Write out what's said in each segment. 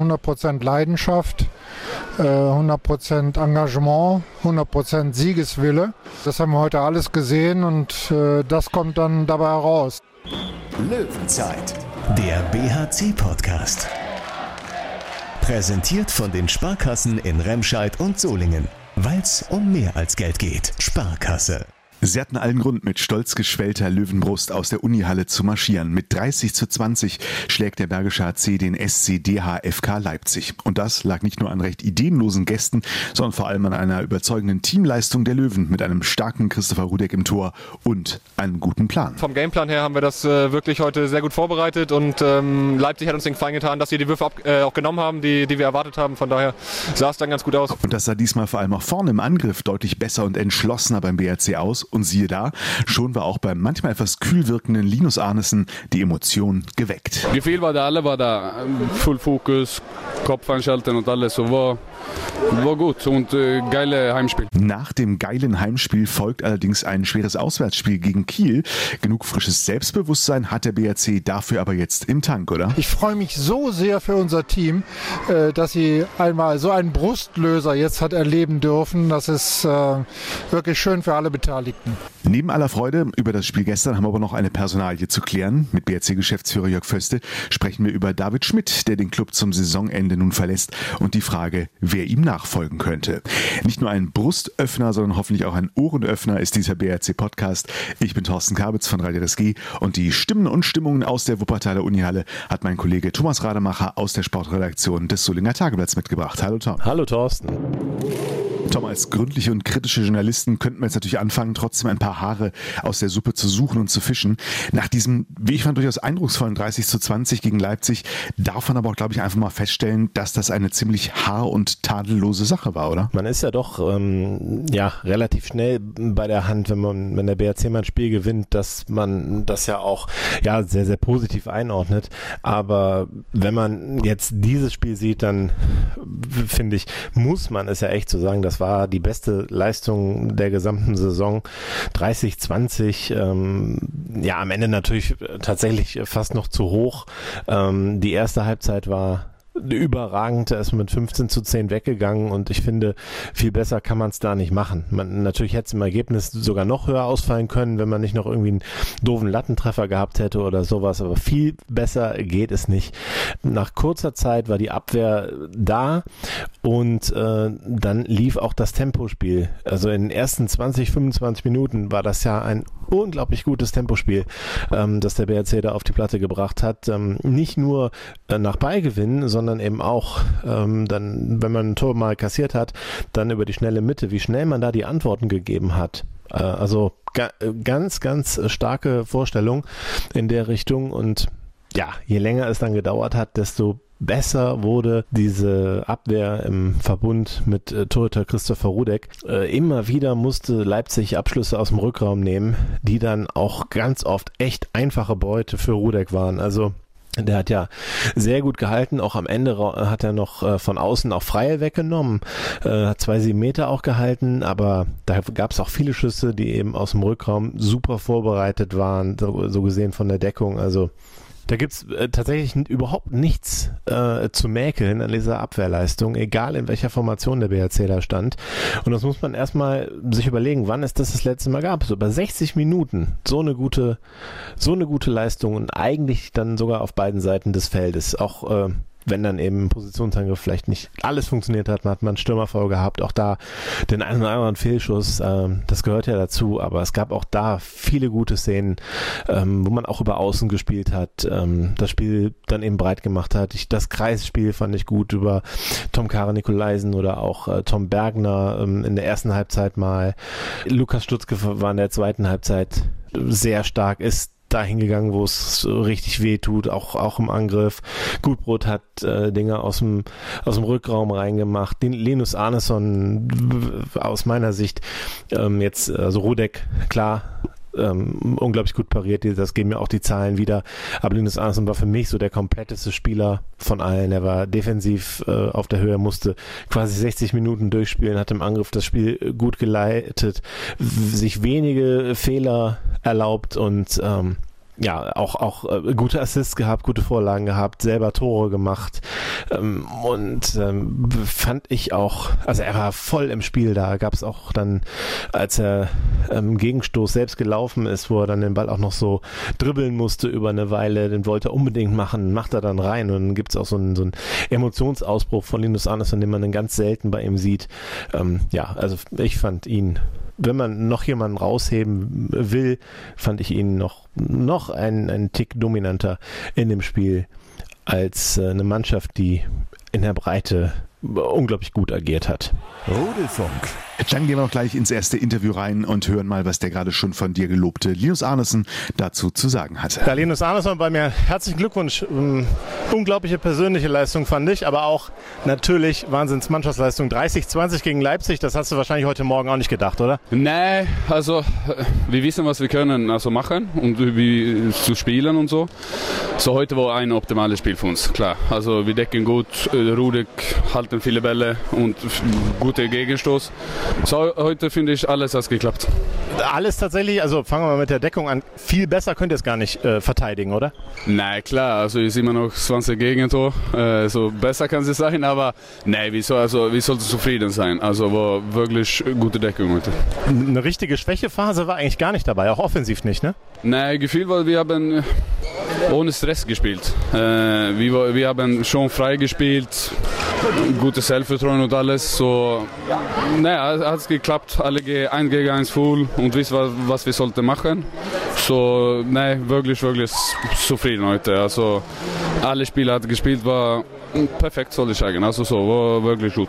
100% Leidenschaft, 100% äh, Engagement, 100% Siegeswille. Das haben wir heute alles gesehen und äh, das kommt dann dabei heraus. Löwenzeit, der BHC-Podcast. Präsentiert von den Sparkassen in Remscheid und Solingen. Weil es um mehr als Geld geht. Sparkasse. Sie hatten allen Grund, mit stolz geschwellter Löwenbrust aus der Unihalle zu marschieren. Mit 30 zu 20 schlägt der Bergische HC den SCDHFK Leipzig. Und das lag nicht nur an recht ideenlosen Gästen, sondern vor allem an einer überzeugenden Teamleistung der Löwen mit einem starken Christopher Rudek im Tor und einem guten Plan. Vom Gameplan her haben wir das äh, wirklich heute sehr gut vorbereitet und ähm, Leipzig hat uns den Gefallen getan, dass sie die Würfe ab, äh, auch genommen haben, die, die wir erwartet haben. Von daher sah es dann ganz gut aus. Und das sah diesmal vor allem auch vorne im Angriff deutlich besser und entschlossener beim BRC aus und siehe da, schon war auch beim manchmal etwas kühl wirkenden Linus Arnesen die Emotion geweckt. Gefühl war da, alle war da. Full Fokus, Kopf einschalten und alles. So war, war gut und äh, geile Heimspiel. Nach dem geilen Heimspiel folgt allerdings ein schweres Auswärtsspiel gegen Kiel. Genug frisches Selbstbewusstsein hat der BRC dafür aber jetzt im Tank, oder? Ich freue mich so sehr für unser Team, äh, dass sie einmal so einen Brustlöser jetzt hat erleben dürfen. Das ist äh, wirklich schön für alle Beteiligten. Neben aller Freude über das Spiel gestern haben wir aber noch eine Personalie zu klären. Mit BRC-Geschäftsführer Jörg Föste sprechen wir über David Schmidt, der den Club zum Saisonende nun verlässt und die Frage, wer ihm nachfolgen könnte. Nicht nur ein Brustöffner, sondern hoffentlich auch ein Ohrenöffner ist dieser BRC-Podcast. Ich bin Thorsten Kabitz von Radio RSG und die Stimmen und Stimmungen aus der Wuppertaler Unihalle hat mein Kollege Thomas Rademacher aus der Sportredaktion des Solinger Tageblatts mitgebracht. Hallo Tom. Hallo Thorsten. Tom, als gründliche und kritische Journalisten könnten wir jetzt natürlich anfangen, trotzdem ein paar Haare aus der Suppe zu suchen und zu fischen. Nach diesem, wie ich fand, durchaus eindrucksvollen 30 zu 20 gegen Leipzig darf man aber auch, glaube ich, einfach mal feststellen, dass das eine ziemlich haar- und tadellose Sache war, oder? Man ist ja doch ähm, ja relativ schnell bei der Hand, wenn man, wenn der BRC mal ein Spiel gewinnt, dass man das ja auch ja sehr, sehr positiv einordnet. Aber wenn man jetzt dieses Spiel sieht, dann finde ich, muss man es ja echt so sagen, dass war die beste Leistung der gesamten Saison. 30, 20, ähm, ja, am Ende natürlich tatsächlich fast noch zu hoch. Ähm, die erste Halbzeit war überragend. Er ist mit 15 zu 10 weggegangen und ich finde, viel besser kann man es da nicht machen. Man, natürlich hätte es im Ergebnis sogar noch höher ausfallen können, wenn man nicht noch irgendwie einen doofen Lattentreffer gehabt hätte oder sowas, aber viel besser geht es nicht. Nach kurzer Zeit war die Abwehr da und äh, dann lief auch das Tempospiel. Also in den ersten 20, 25 Minuten war das ja ein unglaublich gutes Tempospiel, ähm, das der BRC da auf die Platte gebracht hat. Ähm, nicht nur äh, nach Beigewinn, sondern eben auch ähm, dann, wenn man ein Tor mal kassiert hat, dann über die schnelle Mitte, wie schnell man da die Antworten gegeben hat. Äh, also ga ganz, ganz starke Vorstellung in der Richtung und ja, je länger es dann gedauert hat, desto besser wurde diese Abwehr im Verbund mit äh, Torhüter Christopher Rudek. Äh, immer wieder musste Leipzig Abschlüsse aus dem Rückraum nehmen, die dann auch ganz oft echt einfache Beute für Rudek waren. Also der hat ja sehr gut gehalten. Auch am Ende hat er noch äh, von außen auch Freie weggenommen. Äh, hat zwei sieben Meter auch gehalten, aber da gab es auch viele Schüsse, die eben aus dem Rückraum super vorbereitet waren, so, so gesehen von der Deckung. Also da gibt's äh, tatsächlich überhaupt nichts äh, zu mäkeln an dieser Abwehrleistung, egal in welcher Formation der BRC da stand. Und das muss man erstmal sich überlegen, wann es das das letzte Mal gab. So über 60 Minuten so eine gute, so eine gute Leistung und eigentlich dann sogar auf beiden Seiten des Feldes. Auch äh, wenn dann eben Positionsangriff vielleicht nicht alles funktioniert hat, man hat man einen Stürmerfall gehabt, auch da den einen oder anderen Fehlschuss, ähm, das gehört ja dazu, aber es gab auch da viele gute Szenen, ähm, wo man auch über Außen gespielt hat, ähm, das Spiel dann eben breit gemacht hat. Ich, das Kreisspiel fand ich gut über Tom Kara Nikolaisen oder auch äh, Tom Bergner ähm, in der ersten Halbzeit mal. Lukas Stutzke war in der zweiten Halbzeit sehr stark, ist dahin gegangen, wo es richtig weh tut, auch, auch im Angriff. Gutbrot hat äh, Dinge aus dem, aus dem Rückraum reingemacht. Den Linus Arneson aus meiner Sicht ähm, jetzt, also Rudek, klar, ähm, unglaublich gut pariert. Das geben mir auch die Zahlen wieder. Aber Linus Arneson war für mich so der kompletteste Spieler von allen. Er war defensiv äh, auf der Höhe, musste quasi 60 Minuten durchspielen, hat im Angriff das Spiel gut geleitet, sich wenige Fehler erlaubt und ähm, ja, auch, auch äh, gute Assists gehabt, gute Vorlagen gehabt, selber Tore gemacht. Ähm, und ähm, fand ich auch, also er war voll im Spiel. Da, gab es auch dann, als er ähm, Gegenstoß selbst gelaufen ist, wo er dann den Ball auch noch so dribbeln musste über eine Weile, den wollte er unbedingt machen, macht er dann rein. Und dann gibt es auch so einen, so einen Emotionsausbruch von Linus Andersson, den man dann ganz selten bei ihm sieht. Ähm, ja, also ich fand ihn wenn man noch jemanden rausheben will, fand ich ihn noch, noch einen, einen Tick dominanter in dem Spiel als äh, eine Mannschaft, die in der Breite unglaublich gut agiert hat. Rudelfunk. Dann gehen wir auch gleich ins erste Interview rein und hören mal, was der gerade schon von dir gelobte Linus Arnesen dazu zu sagen hatte. Ja, Linus Arnesen bei mir. Herzlichen Glückwunsch. Ähm, unglaubliche persönliche Leistung fand ich, aber auch natürlich Wahnsinns-Mannschaftsleistung. 30-20 gegen Leipzig, das hast du wahrscheinlich heute Morgen auch nicht gedacht, oder? Nee, also wir wissen, was wir können also machen und wie zu spielen und so. So heute war ein optimales Spiel für uns, klar. Also wir decken gut, äh, Rudek halten viele Bälle und gute Gegenstoß. So, heute finde ich, alles hat geklappt. Alles tatsächlich, also fangen wir mal mit der Deckung an. Viel besser könnt ihr es gar nicht äh, verteidigen, oder? Nein, klar, also ist immer noch 20 Gegentor. Äh, so besser kann es sein, aber nein, wir, soll, also, wir sollten zufrieden sein. Also war wirklich gute Deckung heute. Eine richtige Schwächephase war eigentlich gar nicht dabei, auch offensiv nicht, ne? Nein, Gefühl, weil wir haben ohne Stress gespielt. Äh, wir, wir haben schon frei gespielt, gutes Selbstvertrauen und alles. So, naja, hat es geklappt. Alle gehen 1 gegen 1 full und wissen, was, was wir sollten machen. So, nein, wirklich, wirklich zufrieden heute. Also, alle Spiele hat gespielt, war perfekt, soll ich sagen. Also so, war wirklich gut.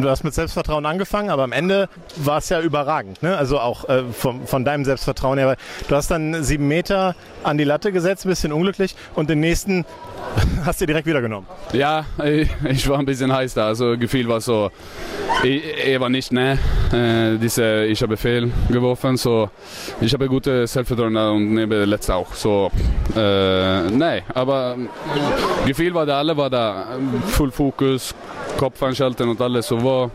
Du hast mit Selbstvertrauen angefangen, aber am Ende war es ja überragend. Ne? Also auch äh, von, von deinem Selbstvertrauen her. Du hast dann sieben Meter an die Latte gesetzt, ein bisschen unglücklich und den nächsten hast du direkt wieder genommen. Ja, ich, ich, war ein bisschen heiß da. Also Gefühl war so, ich, ich war nicht ne. Äh, diese, ich habe Fehl geworfen, so ich habe gute Selbstvertrauen und neben letzte auch. So, äh, nein, aber Gefühl war da, alle war da, Full Fokus, Kopf einschalten und alles. So war,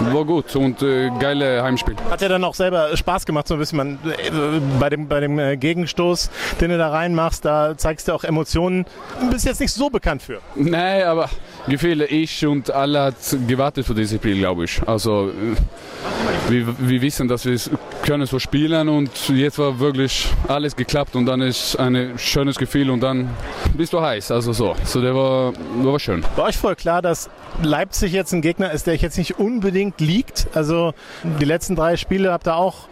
war gut und äh, geile Heimspiel. Hat ja dann auch selber Spaß gemacht, so ein bisschen man, äh, bei dem, bei dem äh, Gegenstoß, den du da reinmachst, da zeigst du auch Emotionen. Du bist jetzt nicht so bekannt für. Nein, aber Gefühle, ich und alle hat gewartet für dieses Spiel, glaube ich. Also wir, wir wissen, dass wir können so spielen und jetzt war wirklich alles geklappt und dann ist ein schönes Gefühl und dann bist du heiß. Also so, so der war, war schön. War euch voll klar, dass Leipzig jetzt ein Gegner ist, der euch jetzt nicht unbedingt liegt? Also die letzten drei Spiele habt ihr auch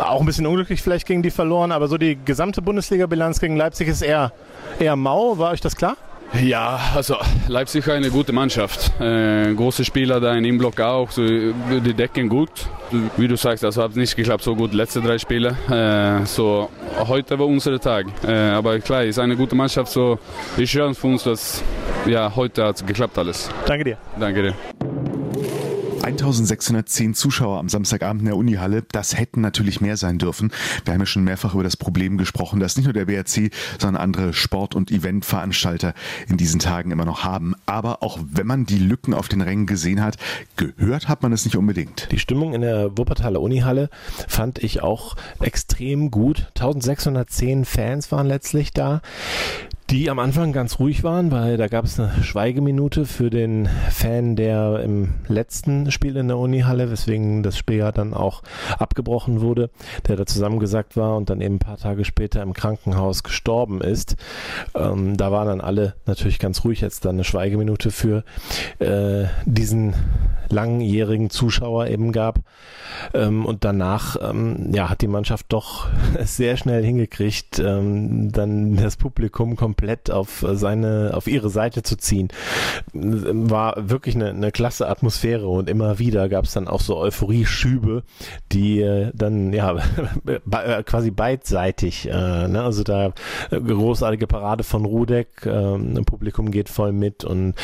auch ein bisschen unglücklich vielleicht gegen die verloren, aber so die gesamte Bundesliga-Bilanz gegen Leipzig ist eher, eher mau. War euch das klar? Ja, also Leipzig ist eine gute Mannschaft. Äh, große Spieler da in im Block auch, so, die decken gut. Wie du sagst, also hat nicht geklappt so gut letzte drei Spiele. Äh, so heute war unser Tag. Äh, aber klar, ist eine gute Mannschaft. So ist schön für uns, dass ja heute hat geklappt alles. Danke dir. Danke dir. 1610 Zuschauer am Samstagabend in der Unihalle, das hätten natürlich mehr sein dürfen. Wir haben ja schon mehrfach über das Problem gesprochen, dass nicht nur der BRC, sondern andere Sport- und Eventveranstalter in diesen Tagen immer noch haben. Aber auch wenn man die Lücken auf den Rängen gesehen hat, gehört hat man es nicht unbedingt. Die Stimmung in der Wuppertaler Unihalle fand ich auch extrem gut. 1610 Fans waren letztlich da die am Anfang ganz ruhig waren, weil da gab es eine Schweigeminute für den Fan, der im letzten Spiel in der Unihalle, weswegen das Spiel ja dann auch abgebrochen wurde, der da zusammengesackt war und dann eben ein paar Tage später im Krankenhaus gestorben ist. Ähm, da waren dann alle natürlich ganz ruhig, jetzt dann eine Schweigeminute für äh, diesen langjährigen Zuschauer eben gab. Ähm, und danach ähm, ja, hat die Mannschaft doch sehr schnell hingekriegt, ähm, dann das Publikum komplett auf seine, auf ihre Seite zu ziehen. War wirklich eine, eine klasse Atmosphäre und immer wieder gab es dann auch so Euphorie-Schübe, die äh, dann ja äh, quasi beidseitig, äh, ne? also da äh, großartige Parade von Rudek, äh, Publikum geht voll mit und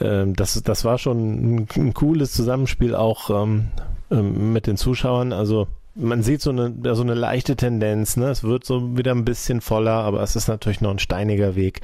äh, das, das war schon ein, ein cooles Zusammenspiel auch ähm, ähm, mit den Zuschauern. Also man sieht so eine, so eine leichte Tendenz. Ne? Es wird so wieder ein bisschen voller, aber es ist natürlich noch ein steiniger Weg.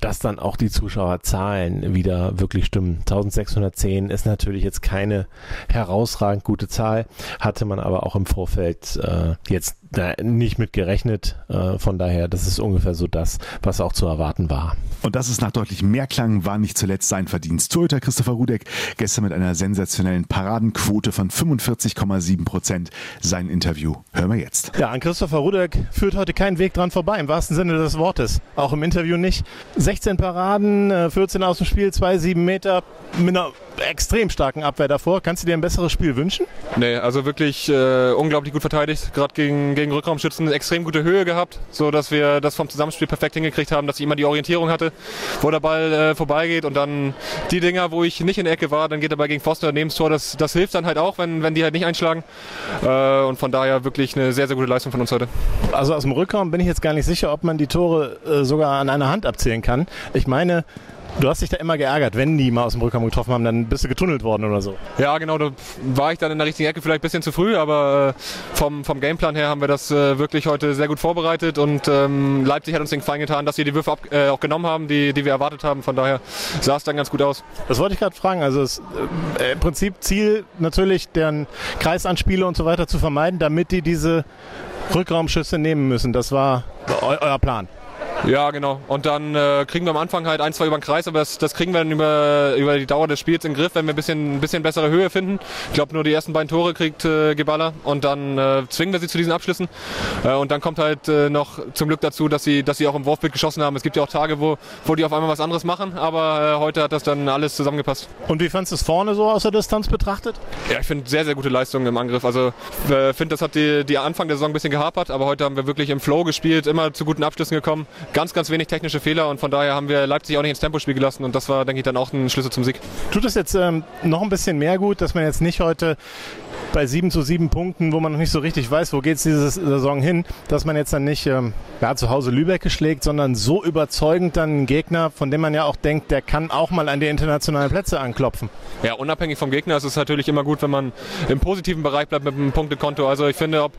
dass dann auch die Zuschauerzahlen wieder wirklich stimmen. 1610 ist natürlich jetzt keine herausragend gute Zahl, hatte man aber auch im Vorfeld äh, jetzt da nicht mit gerechnet. Äh, von daher, das ist ungefähr so das, was auch zu erwarten war. Und dass es nach deutlich mehr klang, war nicht zuletzt sein Verdienst. Torhüter Christopher Rudek gestern mit einer sensationellen Paradenquote von 45,7 Prozent. Sein Interview hören wir jetzt. Ja, an Christopher Rudek führt heute kein Weg dran vorbei, im wahrsten Sinne des Wortes. Auch im Interview nicht. 16 Paraden, 14 äh, aus dem Spiel, 2, 7 Meter mit einer extrem starken Abwehr davor. Kannst du dir ein besseres Spiel wünschen? Nee, also wirklich äh, unglaublich gut verteidigt. Gerade gegen, gegen Rückraumschützen extrem gute Höhe gehabt, so dass wir das vom Zusammenspiel perfekt hingekriegt haben, dass ich immer die Orientierung hatte, wo der Ball äh, vorbeigeht und dann die Dinger, wo ich nicht in der Ecke war, dann geht er bei gegen Pfosten daneben das Tor. Das, das hilft dann halt auch, wenn, wenn die halt nicht einschlagen. Äh, und von daher wirklich eine sehr, sehr gute Leistung von uns heute. Also aus dem Rückraum bin ich jetzt gar nicht sicher, ob man die Tore äh, sogar an einer Hand abzählen kann. Ich meine, Du hast dich da immer geärgert, wenn die mal aus dem Rückraum getroffen haben, dann bist du getunnelt worden oder so. Ja, genau, da war ich dann in der richtigen Ecke vielleicht ein bisschen zu früh, aber äh, vom, vom Gameplan her haben wir das äh, wirklich heute sehr gut vorbereitet und ähm, Leipzig hat uns den Gefallen getan, dass sie die Würfe ab, äh, auch genommen haben, die, die wir erwartet haben. Von daher sah es dann ganz gut aus. Das wollte ich gerade fragen. Also es, äh, im Prinzip Ziel natürlich, deren Kreisanspiele und so weiter zu vermeiden, damit die diese Rückraumschüsse nehmen müssen. Das war eu euer Plan. Ja, genau. Und dann äh, kriegen wir am Anfang halt ein, zwei über den Kreis, aber das, das kriegen wir dann über, über die Dauer des Spiels in den Griff, wenn wir ein bisschen, ein bisschen bessere Höhe finden. Ich glaube, nur die ersten beiden Tore kriegt äh, Geballa und dann äh, zwingen wir sie zu diesen Abschlüssen. Äh, und dann kommt halt äh, noch zum Glück dazu, dass sie, dass sie auch im Wurfbild geschossen haben. Es gibt ja auch Tage, wo, wo die auf einmal was anderes machen, aber äh, heute hat das dann alles zusammengepasst. Und wie fandest du es vorne so aus der Distanz betrachtet? Ja, ich finde sehr, sehr gute Leistungen im Angriff. Also äh, finde, das hat die, die Anfang der Saison ein bisschen gehapert, aber heute haben wir wirklich im Flow gespielt, immer zu guten Abschlüssen gekommen. Ganz, ganz wenig technische Fehler und von daher haben wir Leipzig auch nicht ins Tempospiel gelassen und das war, denke ich, dann auch ein Schlüssel zum Sieg. Tut es jetzt ähm, noch ein bisschen mehr gut, dass man jetzt nicht heute bei 7 zu 7 Punkten, wo man noch nicht so richtig weiß, wo geht es diese Saison hin, dass man jetzt dann nicht ähm, ja, zu Hause Lübeck geschlägt, sondern so überzeugend dann einen Gegner, von dem man ja auch denkt, der kann auch mal an die internationalen Plätze anklopfen. Ja, unabhängig vom Gegner ist es natürlich immer gut, wenn man im positiven Bereich bleibt mit dem Punktekonto. Also ich finde, ob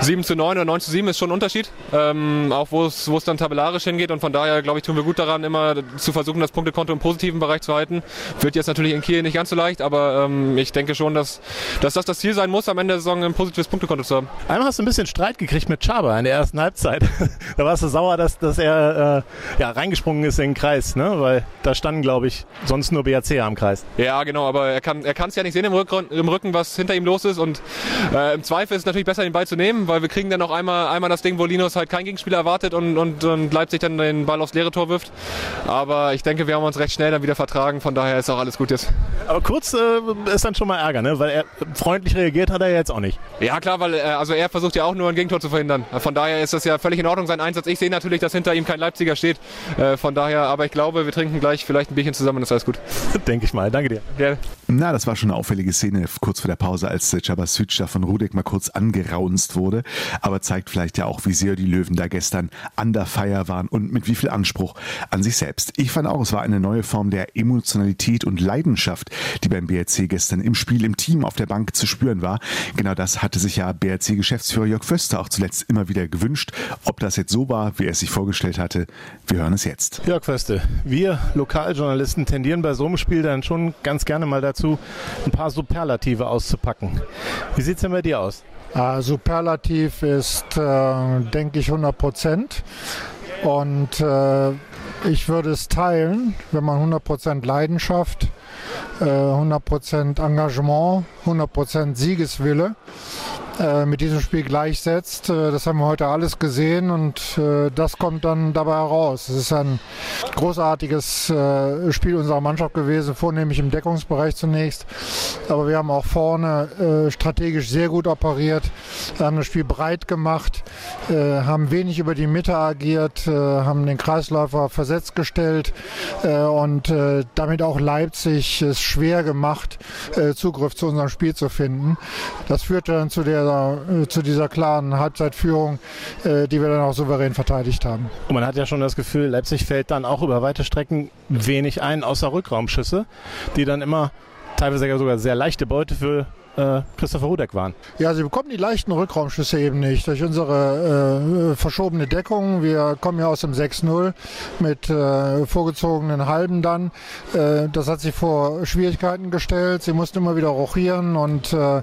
7 zu 9 oder 9 zu 7 ist schon ein Unterschied, ähm, auch wo es dann tabellarisch hingeht und von daher, glaube ich, tun wir gut daran, immer zu versuchen, das Punktekonto im positiven Bereich zu halten. Wird jetzt natürlich in Kiel nicht ganz so leicht, aber ähm, ich denke schon, dass, dass das das Ziel sein muss, am Ende der Saison ein positives Punktekonto zu haben. Einmal hast du ein bisschen Streit gekriegt mit Chaba in der ersten Halbzeit. da warst du sauer, dass, dass er äh, ja, reingesprungen ist in den Kreis, ne? weil da standen, glaube ich, sonst nur BAC am Kreis. Ja, genau, aber er kann er es ja nicht sehen im Rücken, im Rücken, was hinter ihm los ist und äh, im Zweifel ist es natürlich besser, den Ball zu nehmen, weil wir kriegen dann noch einmal, einmal das Ding, wo Linus halt kein Gegenspieler erwartet und, und, und Leipzig dann den Ball aufs leere Tor wirft. Aber ich denke, wir haben uns recht schnell dann wieder vertragen, von daher ist auch alles gut jetzt. Aber kurz äh, ist dann schon mal Ärger, ne? weil er freundlich reagiert hat er jetzt auch nicht. Ja klar, weil äh, also er versucht ja auch nur ein Gegentor zu verhindern. Von daher ist das ja völlig in Ordnung, sein Einsatz. Ich sehe natürlich, dass hinter ihm kein Leipziger steht. Äh, von daher, aber ich glaube, wir trinken gleich vielleicht ein Bierchen zusammen, ist alles gut. Denke ich mal. Danke dir. Gerne. Na, das war schon eine auffällige Szene kurz vor der Pause, als Cabasic da von Rudek mal kurz angeraunzt wurde. Aber zeigt vielleicht ja auch, wie sehr die Löwen da gestern an der Feier waren und mit wie viel Anspruch an sich selbst. Ich fand auch, es war eine neue Form der Emotionalität und Leidenschaft, die beim BRC gestern im Spiel, im Team auf der Bank zu spüren war. Genau das hatte sich ja BRC-Geschäftsführer Jörg Föster auch zuletzt immer wieder gewünscht. Ob das jetzt so war, wie er es sich vorgestellt hatte, wir hören es jetzt. Jörg Föste, wir Lokaljournalisten tendieren bei so einem Spiel dann schon ganz gerne mal dazu, ein paar Superlative auszupacken. Wie sieht es denn bei dir aus? Uh, Superlativ ist, äh, denke ich, 100 Prozent. Und äh, ich würde es teilen, wenn man 100 Prozent Leidenschaft, äh, 100 Prozent Engagement, 100 Prozent Siegeswille äh, mit diesem Spiel gleichsetzt. Äh, das haben wir heute alles gesehen und äh, das kommt dann dabei heraus. Es ist ein großartiges Spiel unserer Mannschaft gewesen, vornehmlich im Deckungsbereich zunächst. Aber wir haben auch vorne strategisch sehr gut operiert, haben das Spiel breit gemacht, haben wenig über die Mitte agiert, haben den Kreisläufer versetzt gestellt und damit auch Leipzig es schwer gemacht, Zugriff zu unserem Spiel zu finden. Das führte dann zu der dieser, äh, zu dieser klaren Halbzeitführung, äh, die wir dann auch souverän verteidigt haben. Und man hat ja schon das Gefühl, Leipzig fällt dann auch über weite Strecken wenig ein, außer Rückraumschüsse, die dann immer teilweise sogar sehr leichte Beute für äh, Christopher Rudek waren. Ja, sie bekommen die leichten Rückraumschüsse eben nicht durch unsere äh, verschobene Deckung. Wir kommen ja aus dem 6-0 mit äh, vorgezogenen Halben dann. Äh, das hat sie vor Schwierigkeiten gestellt. Sie mussten immer wieder rochieren und äh, äh,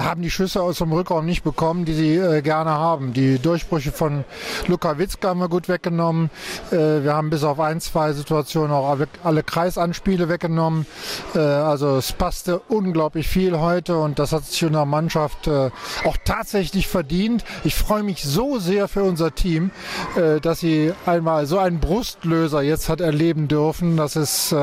haben die Schüsse aus dem Rückraum nicht bekommen, die sie gerne haben. Die Durchbrüche von Luka Witzka haben wir gut weggenommen. Wir haben bis auf ein, zwei Situationen auch alle Kreisanspiele weggenommen. Also es passte unglaublich viel heute und das hat sich in der Mannschaft äh, auch tatsächlich verdient. Ich freue mich so sehr für unser Team, äh, dass sie einmal so einen Brustlöser jetzt hat erleben dürfen. Das ist äh,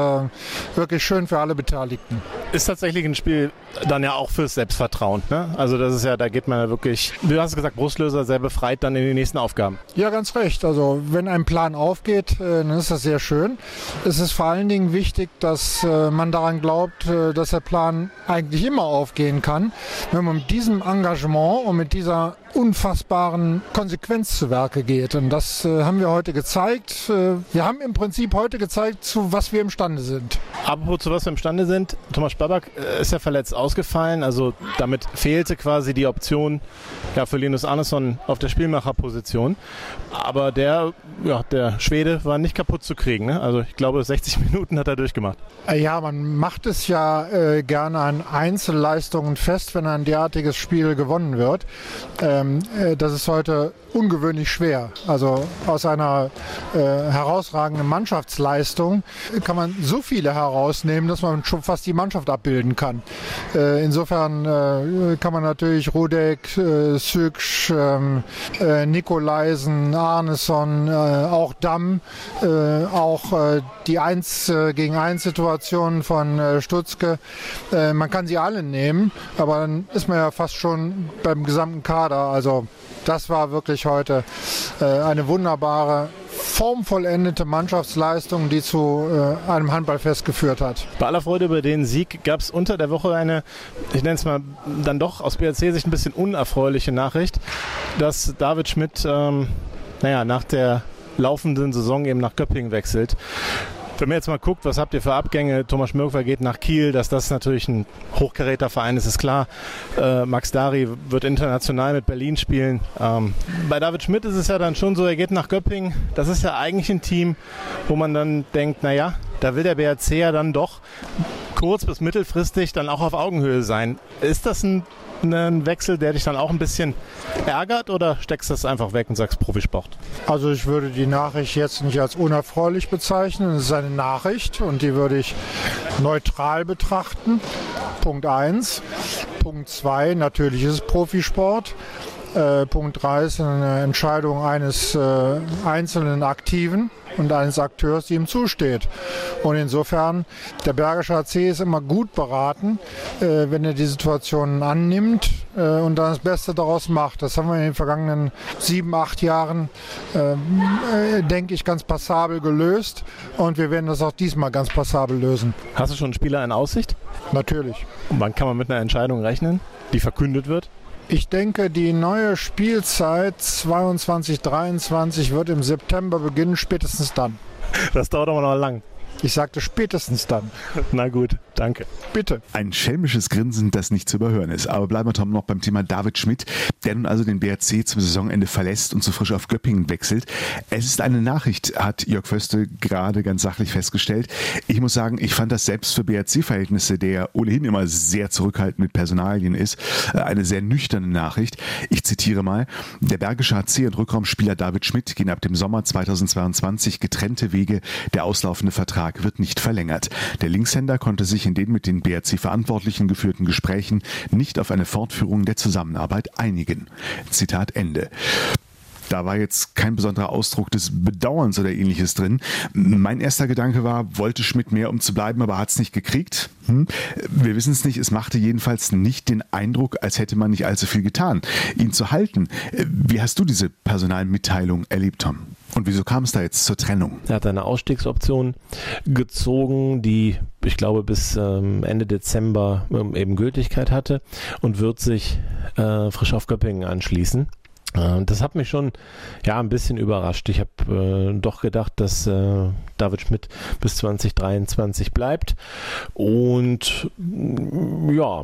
wirklich schön für alle Beteiligten. Ist tatsächlich ein Spiel dann ja auch fürs Selbstvertrauen. Ne? Also das ist ja, da geht man ja wirklich, du hast gesagt, Brustlöser sehr befreit dann in die nächsten Aufgaben. Ja, ganz recht. Also wenn ein Plan aufgeht, äh, dann ist das sehr schön. Es ist vor allen Dingen wichtig, dass äh, man daran glaubt, äh, dass der Plan eigentlich immer aufgehen kann. Wenn man mit diesem Engagement und mit dieser unfassbaren Konsequenz zu Werke geht. Und das äh, haben wir heute gezeigt. Äh, wir haben im Prinzip heute gezeigt, zu was wir imstande sind. Apropos zu was wir imstande sind, Thomas Babak äh, ist ja verletzt ausgefallen. Also damit fehlte quasi die Option ja, für Linus Arneson auf der Spielmacherposition. Aber der, ja, der Schwede war nicht kaputt zu kriegen. Ne? Also ich glaube, 60 Minuten hat er durchgemacht. Äh, ja, man macht es ja äh, gerne an Einzelleistungen fest, wenn ein derartiges Spiel gewonnen wird. Äh, ähm, äh, das ist heute ungewöhnlich schwer. Also aus einer äh, herausragenden Mannschaftsleistung kann man so viele herausnehmen, dass man schon fast die Mannschaft abbilden kann. Äh, insofern äh, kann man natürlich Rudek, äh, Süksch, ähm, äh, Nikolaisen, Arneson, äh, auch Damm, äh, auch äh, die 1 äh, gegen 1 Situationen von Stutzke, man kann sie alle nehmen, aber dann ist man ja fast schon beim gesamten Kader also das war wirklich heute äh, eine wunderbare formvollendete Mannschaftsleistung, die zu äh, einem Handballfest geführt hat. Bei aller Freude über den Sieg gab es unter der Woche eine, ich nenne es mal dann doch aus BRC-Sicht ein bisschen unerfreuliche Nachricht, dass David Schmidt, ähm, naja, nach der laufenden Saison eben nach Göppingen wechselt. Wenn man jetzt mal guckt, was habt ihr für Abgänge? Thomas Schmirkwer geht nach Kiel, dass das natürlich ein Hochkaräterverein ist, ist klar. Äh, Max Dari wird international mit Berlin spielen. Ähm, bei David Schmidt ist es ja dann schon so, er geht nach Göppingen. Das ist ja eigentlich ein Team, wo man dann denkt, naja, da will der BRC ja dann doch kurz- bis mittelfristig dann auch auf Augenhöhe sein. Ist das ein einen Wechsel, der dich dann auch ein bisschen ärgert oder steckst du das einfach weg und sagst Profisport? Also ich würde die Nachricht jetzt nicht als unerfreulich bezeichnen. Es ist eine Nachricht und die würde ich neutral betrachten. Punkt 1. Punkt 2, natürlich ist es Profisport. Äh, Punkt 3 ist eine Entscheidung eines äh, einzelnen Aktiven und eines Akteurs, die ihm zusteht. Und insofern, der Bergische AC ist immer gut beraten, äh, wenn er die Situationen annimmt äh, und dann das Beste daraus macht. Das haben wir in den vergangenen sieben, acht Jahren, äh denke ich, ganz passabel gelöst und wir werden das auch diesmal ganz passabel lösen. Hast du schon einen Spieler in Aussicht? Natürlich. Und wann kann man mit einer Entscheidung rechnen, die verkündet wird? Ich denke, die neue Spielzeit 22, 23 wird im September beginnen, spätestens dann. Das dauert aber noch lang. Ich sagte spätestens dann. Na gut, danke. Bitte. Ein schelmisches Grinsen, das nicht zu überhören ist. Aber bleiben wir Tom noch beim Thema David Schmidt, der nun also den BRC zum Saisonende verlässt und zu frisch auf Göppingen wechselt. Es ist eine Nachricht, hat Jörg Föste gerade ganz sachlich festgestellt. Ich muss sagen, ich fand das selbst für BRC-Verhältnisse, der ohnehin immer sehr zurückhaltend mit Personalien ist, äh, eine sehr nüchterne Nachricht. Ich zitiere mal. Der Bergische HC und Rückraumspieler David Schmidt gehen ab dem Sommer 2022 getrennte Wege. Der auslaufende Vertrag Vertrag wird nicht verlängert. Der Linkshänder konnte sich in den mit den BRC-Verantwortlichen geführten Gesprächen nicht auf eine Fortführung der Zusammenarbeit einigen. Zitat Ende. Da war jetzt kein besonderer Ausdruck des Bedauerns oder ähnliches drin. Mein erster Gedanke war, wollte Schmidt mehr, um zu bleiben, aber hat es nicht gekriegt. Hm? Wir wissen es nicht. Es machte jedenfalls nicht den Eindruck, als hätte man nicht allzu viel getan, ihn zu halten. Wie hast du diese Personalmitteilung erlebt, Tom? Und wieso kam es da jetzt zur Trennung? Er hat eine Ausstiegsoption gezogen, die ich glaube bis ähm, Ende Dezember ähm, eben Gültigkeit hatte und wird sich äh, frisch auf Göppingen anschließen. Äh, das hat mich schon ja ein bisschen überrascht. Ich habe äh, doch gedacht, dass äh, David Schmidt bis 2023 bleibt. Und mm, ja,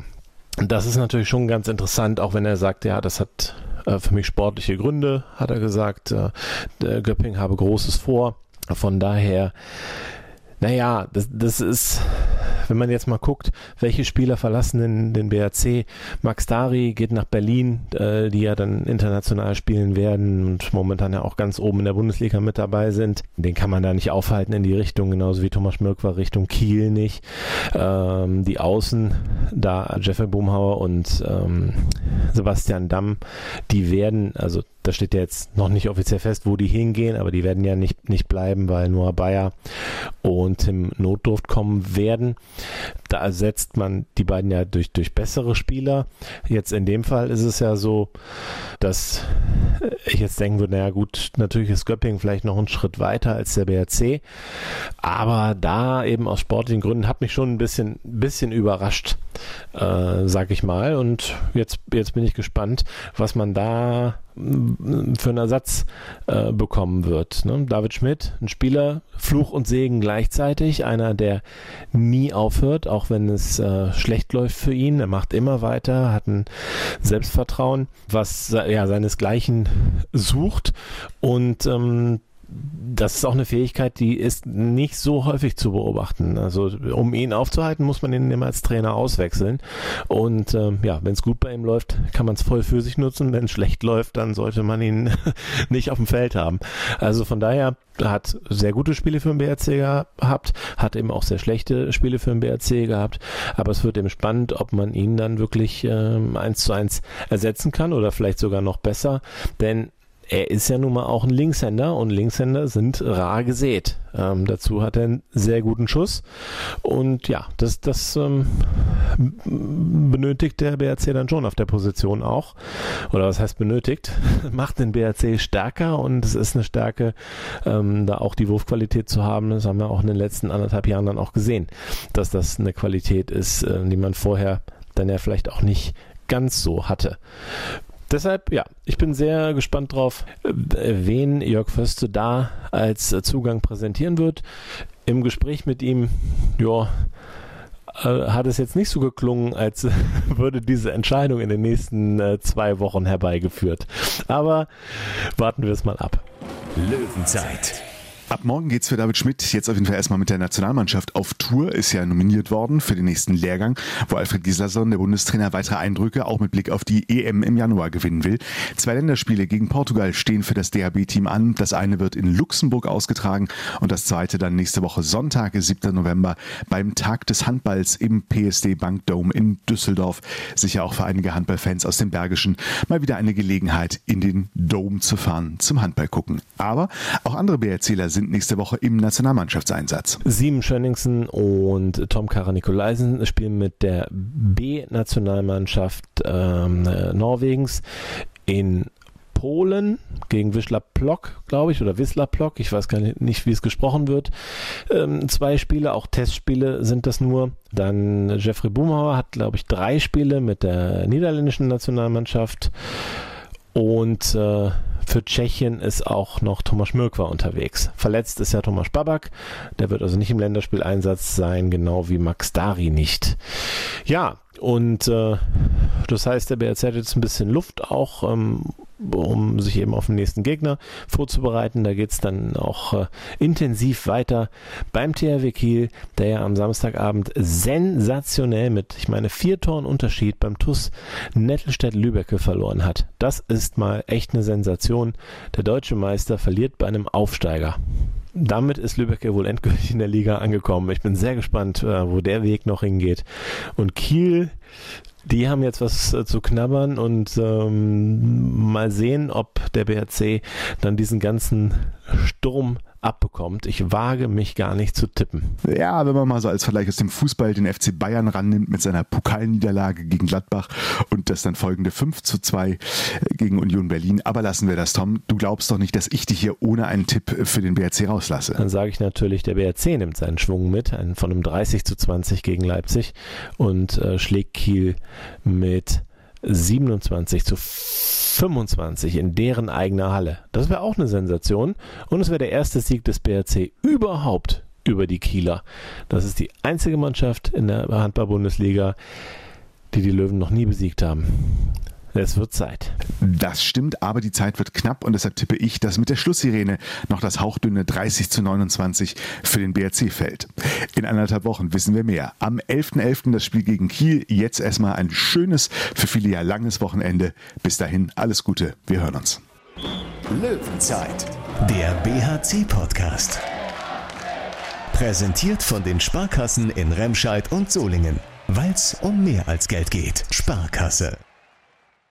das ist natürlich schon ganz interessant, auch wenn er sagt, ja, das hat für mich sportliche Gründe, hat er gesagt. Äh, Göpping habe Großes vor. Von daher, naja, das, das ist wenn man jetzt mal guckt, welche Spieler verlassen den, den BRC, Max Dari geht nach Berlin, äh, die ja dann international spielen werden und momentan ja auch ganz oben in der Bundesliga mit dabei sind. Den kann man da nicht aufhalten in die Richtung, genauso wie Thomas Schmirk war Richtung Kiel nicht. Ähm, die Außen, da Jeffrey Boomhauer und ähm, Sebastian Damm, die werden, also da steht ja jetzt noch nicht offiziell fest, wo die hingehen, aber die werden ja nicht, nicht bleiben, weil Noah Bayer und Tim Notdurft kommen werden. Da ersetzt man die beiden ja durch, durch bessere Spieler. Jetzt in dem Fall ist es ja so, dass ich jetzt denken würde, naja gut, natürlich ist Göpping vielleicht noch einen Schritt weiter als der BRC, aber da eben aus sportlichen Gründen hat mich schon ein bisschen, bisschen überrascht, äh, sag ich mal. Und jetzt, jetzt bin ich gespannt, was man da für einen Ersatz äh, bekommen wird. Ne? David Schmidt, ein Spieler, Fluch und Segen gleichzeitig, einer, der nie aufhört, auch wenn es äh, schlecht läuft für ihn. Er macht immer weiter, hat ein Selbstvertrauen, was ja seinesgleichen sucht und ähm, das ist auch eine Fähigkeit, die ist nicht so häufig zu beobachten. Also um ihn aufzuhalten, muss man ihn immer als Trainer auswechseln. Und ähm, ja, wenn es gut bei ihm läuft, kann man es voll für sich nutzen. Wenn es schlecht läuft, dann sollte man ihn nicht auf dem Feld haben. Also von daher hat sehr gute Spiele für den BRC gehabt, hat eben auch sehr schlechte Spiele für den BRC gehabt. Aber es wird eben spannend, ob man ihn dann wirklich ähm, eins zu eins ersetzen kann oder vielleicht sogar noch besser. Denn er ist ja nun mal auch ein Linkshänder und Linkshänder sind rar gesät. Ähm, dazu hat er einen sehr guten Schuss und ja, das, das ähm, benötigt der BRC dann schon auf der Position auch. Oder was heißt benötigt? Macht den BRC stärker und es ist eine Stärke, ähm, da auch die Wurfqualität zu haben. Das haben wir auch in den letzten anderthalb Jahren dann auch gesehen, dass das eine Qualität ist, äh, die man vorher dann ja vielleicht auch nicht ganz so hatte. Deshalb, ja, ich bin sehr gespannt drauf, wen Jörg Förste da als Zugang präsentieren wird. Im Gespräch mit ihm, ja, äh, hat es jetzt nicht so geklungen, als würde diese Entscheidung in den nächsten äh, zwei Wochen herbeigeführt. Aber warten wir es mal ab. Löwenzeit Ab morgen geht's für David Schmidt jetzt auf jeden Fall erstmal mit der Nationalmannschaft auf Tour. Ist ja nominiert worden für den nächsten Lehrgang, wo Alfred Gislason, der Bundestrainer, weitere Eindrücke auch mit Blick auf die EM im Januar gewinnen will. Zwei Länderspiele gegen Portugal stehen für das DHB-Team an. Das eine wird in Luxemburg ausgetragen und das zweite dann nächste Woche Sonntag, 7. November, beim Tag des Handballs im PSD Bank Dome in Düsseldorf. Sicher auch für einige Handballfans aus dem Bergischen mal wieder eine Gelegenheit, in den Dome zu fahren zum Handball gucken. Aber auch andere BRCler sind sind nächste Woche im Nationalmannschaftseinsatz. Sieben Schönningsen und Tom Kara-Nikolaisen spielen mit der B-Nationalmannschaft ähm, Norwegens in Polen gegen Wisla Plock, glaube ich, oder Wisla Plock, ich weiß gar nicht, wie es gesprochen wird. Ähm, zwei Spiele, auch Testspiele sind das nur. Dann Jeffrey Boomhauer hat, glaube ich, drei Spiele mit der niederländischen Nationalmannschaft. Und äh, für Tschechien ist auch noch Thomas Mürkwa unterwegs. Verletzt ist ja Thomas Babak. Der wird also nicht im Länderspieleinsatz sein, genau wie Max Dari nicht. Ja, und äh, das heißt, der BRZ hat jetzt ein bisschen Luft auch, ähm, um sich eben auf den nächsten Gegner vorzubereiten. Da geht es dann auch äh, intensiv weiter beim THW Kiel, der ja am Samstagabend sensationell mit, ich meine, vier Toren Unterschied beim TUS Nettelstedt-Lübecke verloren hat. Das ist mal echt eine Sensation. Der deutsche Meister verliert bei einem Aufsteiger damit ist Lübeck ja wohl endgültig in der Liga angekommen. Ich bin sehr gespannt, äh, wo der Weg noch hingeht. Und Kiel, die haben jetzt was äh, zu knabbern und ähm, mal sehen, ob der BRC dann diesen ganzen Sturm abbekommt. Ich wage mich gar nicht zu tippen. Ja, wenn man mal so als Vergleich aus dem Fußball den FC Bayern rannimmt mit seiner Pokalniederlage gegen Gladbach und das dann folgende 5 zu 2 gegen Union Berlin. Aber lassen wir das, Tom. Du glaubst doch nicht, dass ich dich hier ohne einen Tipp für den BRC rauslasse. Dann sage ich natürlich, der BRC nimmt seinen Schwung mit, von einem 30 zu 20 gegen Leipzig und äh, schlägt Kiel mit 27 zu 25 in deren eigener Halle. Das wäre auch eine Sensation und es wäre der erste Sieg des BRC überhaupt über die Kieler. Das ist die einzige Mannschaft in der Handball-Bundesliga, die die Löwen noch nie besiegt haben. Es wird Zeit. Das stimmt, aber die Zeit wird knapp und deshalb tippe ich, dass mit der Schlusssirene noch das hauchdünne 30 zu 29 für den BRC fällt. In anderthalb Wochen wissen wir mehr. Am 11.11. .11. das Spiel gegen Kiel. Jetzt erstmal ein schönes, für viele ja langes Wochenende. Bis dahin alles Gute. Wir hören uns. Löwenzeit, der BHC-Podcast. Präsentiert von den Sparkassen in Remscheid und Solingen. Weil es um mehr als Geld geht. Sparkasse.